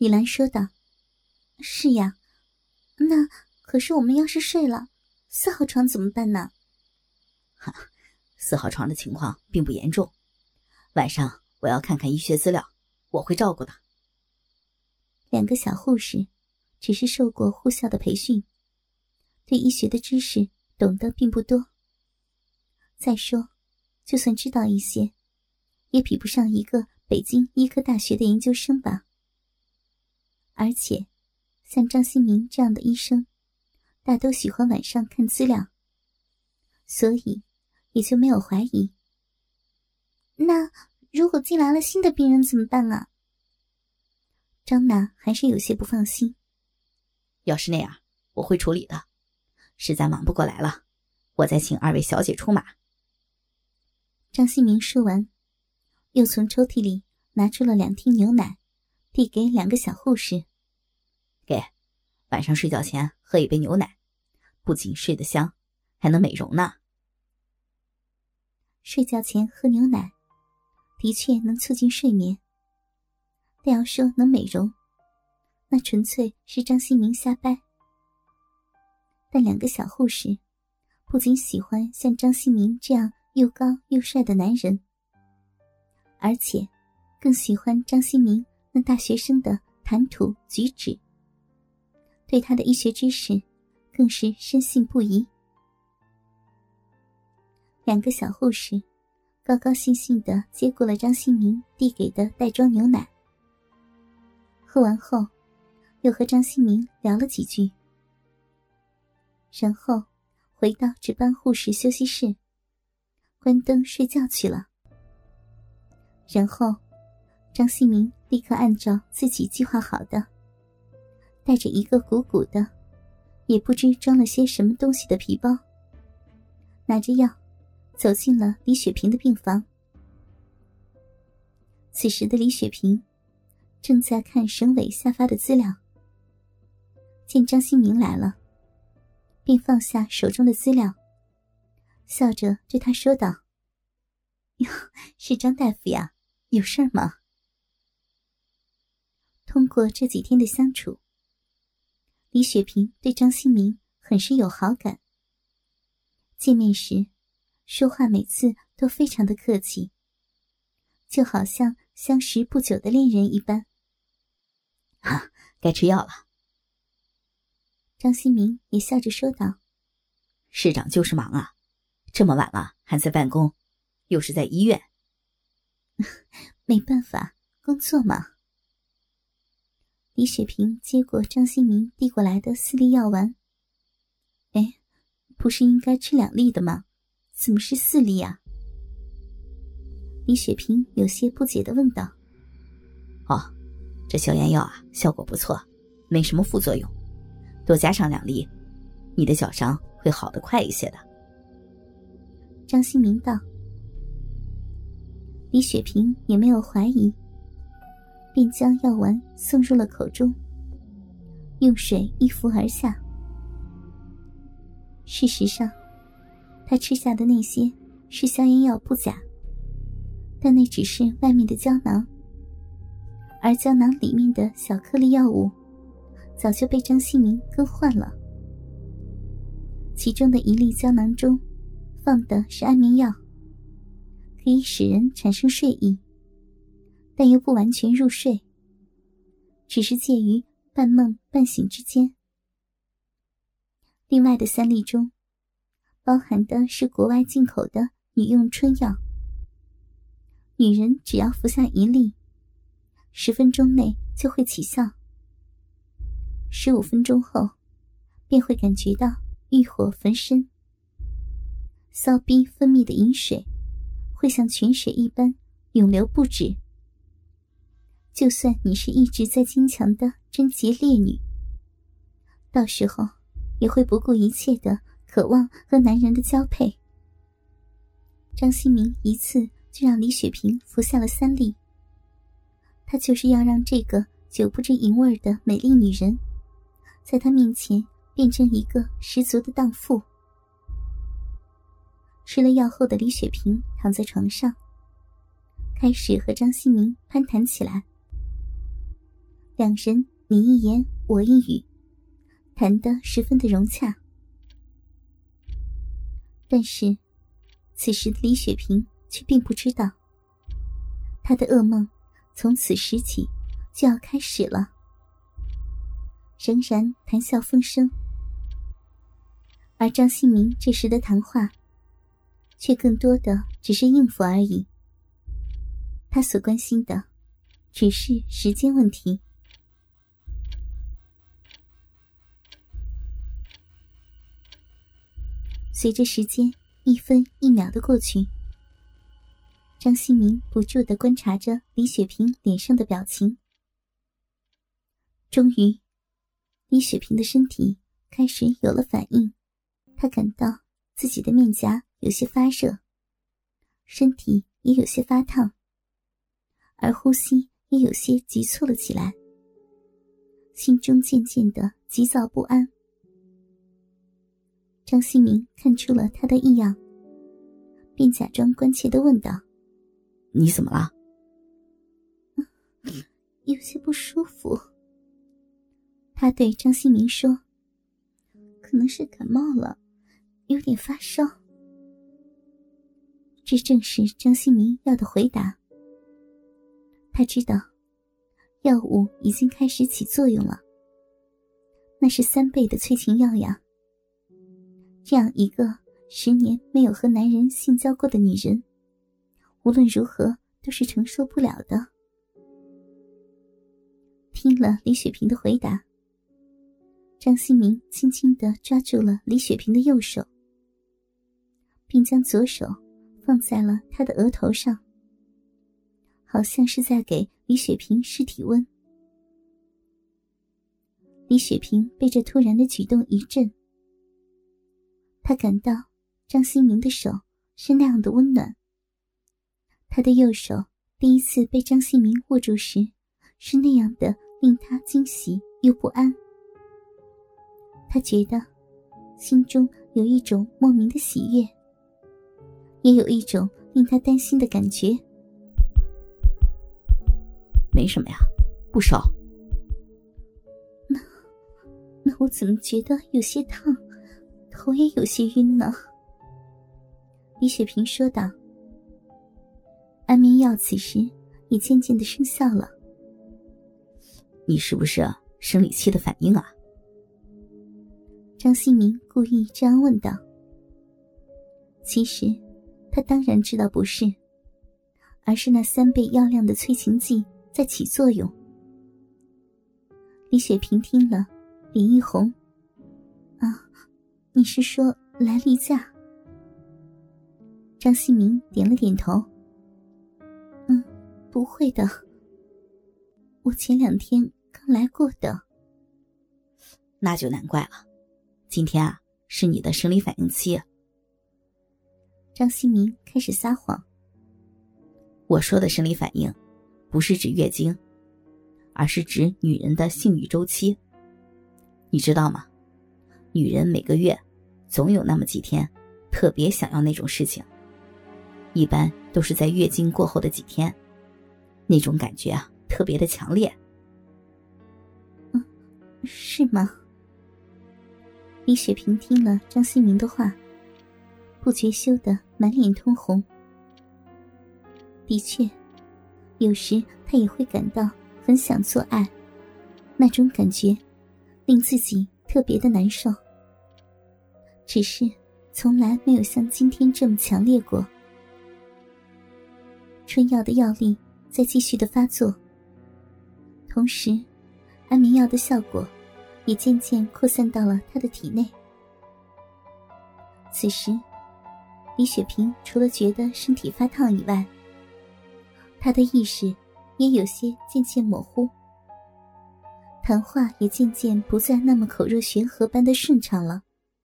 雨兰说道：“是呀，那可是我们要是睡了，四号床怎么办呢？”“哈，四号床的情况并不严重，晚上我要看看医学资料，我会照顾的。”两个小护士只是受过护校的培训，对医学的知识懂得并不多。再说，就算知道一些，也比不上一个北京医科大学的研究生吧。而且，像张新明这样的医生，大都喜欢晚上看资料，所以也就没有怀疑。那如果进来了新的病人怎么办啊？张娜还是有些不放心。要是那样，我会处理的。实在忙不过来了，我再请二位小姐出马。张新明说完，又从抽屉里拿出了两听牛奶，递给两个小护士。给，晚上睡觉前喝一杯牛奶，不仅睡得香，还能美容呢。睡觉前喝牛奶，的确能促进睡眠。但要说能美容，那纯粹是张新明瞎掰。但两个小护士，不仅喜欢像张新明这样又高又帅的男人，而且更喜欢张新明那大学生的谈吐举止。对他的医学知识，更是深信不疑。两个小护士高高兴兴的接过了张新明递给的袋装牛奶，喝完后，又和张新明聊了几句，然后回到值班护士休息室，关灯睡觉去了。然后，张新明立刻按照自己计划好的。带着一个鼓鼓的，也不知装了些什么东西的皮包，拿着药，走进了李雪萍的病房。此时的李雪萍正在看省委下发的资料，见张新明来了，便放下手中的资料，笑着对他说道：“哟，是张大夫呀，有事吗？”通过这几天的相处。李雪萍对张新明很是有好感。见面时，说话每次都非常的客气，就好像相识不久的恋人一般。啊，该吃药了。张新明也笑着说道：“市长就是忙啊，这么晚了还在办公，又是在医院。没办法，工作嘛。”李雪萍接过张新明递过来的四粒药丸。哎，不是应该吃两粒的吗？怎么是四粒啊？李雪萍有些不解的问道。哦，这消炎药啊，效果不错，没什么副作用，多加上两粒，你的脚伤会好的快一些的。张新明道。李雪萍也没有怀疑。便将药丸送入了口中，用水一服而下。事实上，他吃下的那些是消炎药不假，但那只是外面的胶囊，而胶囊里面的小颗粒药物早就被张新明更换了。其中的一粒胶囊中放的是安眠药，可以使人产生睡意。但又不完全入睡，只是介于半梦半醒之间。另外的三粒中，包含的是国外进口的女用春药。女人只要服下一粒，十分钟内就会起效，十五分钟后便会感觉到欲火焚身，骚逼分泌的饮水会像泉水一般涌流不止。就算你是一直在坚强的贞洁烈女，到时候也会不顾一切的渴望和男人的交配。张新明一次就让李雪萍服下了三粒，他就是要让这个久不知淫味的美丽女人，在他面前变成一个十足的荡妇。吃了药后的李雪萍躺在床上，开始和张新明攀谈起来。两人你一言我一语，谈得十分的融洽。但是，此时的李雪萍却并不知道，她的噩梦从此时起就要开始了。仍然谈笑风生，而张新明这时的谈话，却更多的只是应付而已。他所关心的，只是时间问题。随着时间一分一秒的过去，张新明不住的观察着李雪萍脸上的表情，终于。李雪萍的身体开始有了反应，她感到自己的面颊有些发热，身体也有些发烫，而呼吸也有些急促了起来，心中渐渐的急躁不安。张新明看出了他的异样，便假装关切的问道：“你怎么了？”“有些不舒服。”他对张新明说：“可能是感冒了，有点发烧。”这正是张新明要的回答。他知道，药物已经开始起作用了。那是三倍的催情药呀！这样一个十年没有和男人性交过的女人，无论如何都是承受不了的。听了李雪萍的回答。张新明轻轻的抓住了李雪萍的右手，并将左手放在了她的额头上，好像是在给李雪萍试体温。李雪萍被这突然的举动一震，她感到张新明的手是那样的温暖。他的右手第一次被张新明握住时，是那样的令他惊喜又不安。他觉得，心中有一种莫名的喜悦，也有一种令他担心的感觉。没什么呀，不烧。那，那我怎么觉得有些烫，头也有些晕呢？李雪萍说道。安眠药此时也渐渐的生效了。你是不是生理期的反应啊？张新明故意这样问道：“其实，他当然知道不是，而是那三倍药量的催情剂在起作用。”李雪萍听了，脸一红：“啊，你是说来例假？”张新明点了点头：“嗯，不会的，我前两天刚来过的。”那就难怪了。今天啊，是你的生理反应期。张新明开始撒谎。我说的生理反应，不是指月经，而是指女人的性欲周期。你知道吗？女人每个月总有那么几天，特别想要那种事情，一般都是在月经过后的几天，那种感觉啊，特别的强烈。嗯，是吗？李雪萍听了张新明的话，不觉羞得满脸通红。的确，有时她也会感到很想做爱，那种感觉令自己特别的难受。只是从来没有像今天这么强烈过。春药的药力在继续的发作，同时，安眠药的效果。也渐渐扩散到了他的体内。此时，李雪萍除了觉得身体发烫以外，她的意识也有些渐渐模糊，谈话也渐渐不再那么口若悬河般的顺畅了。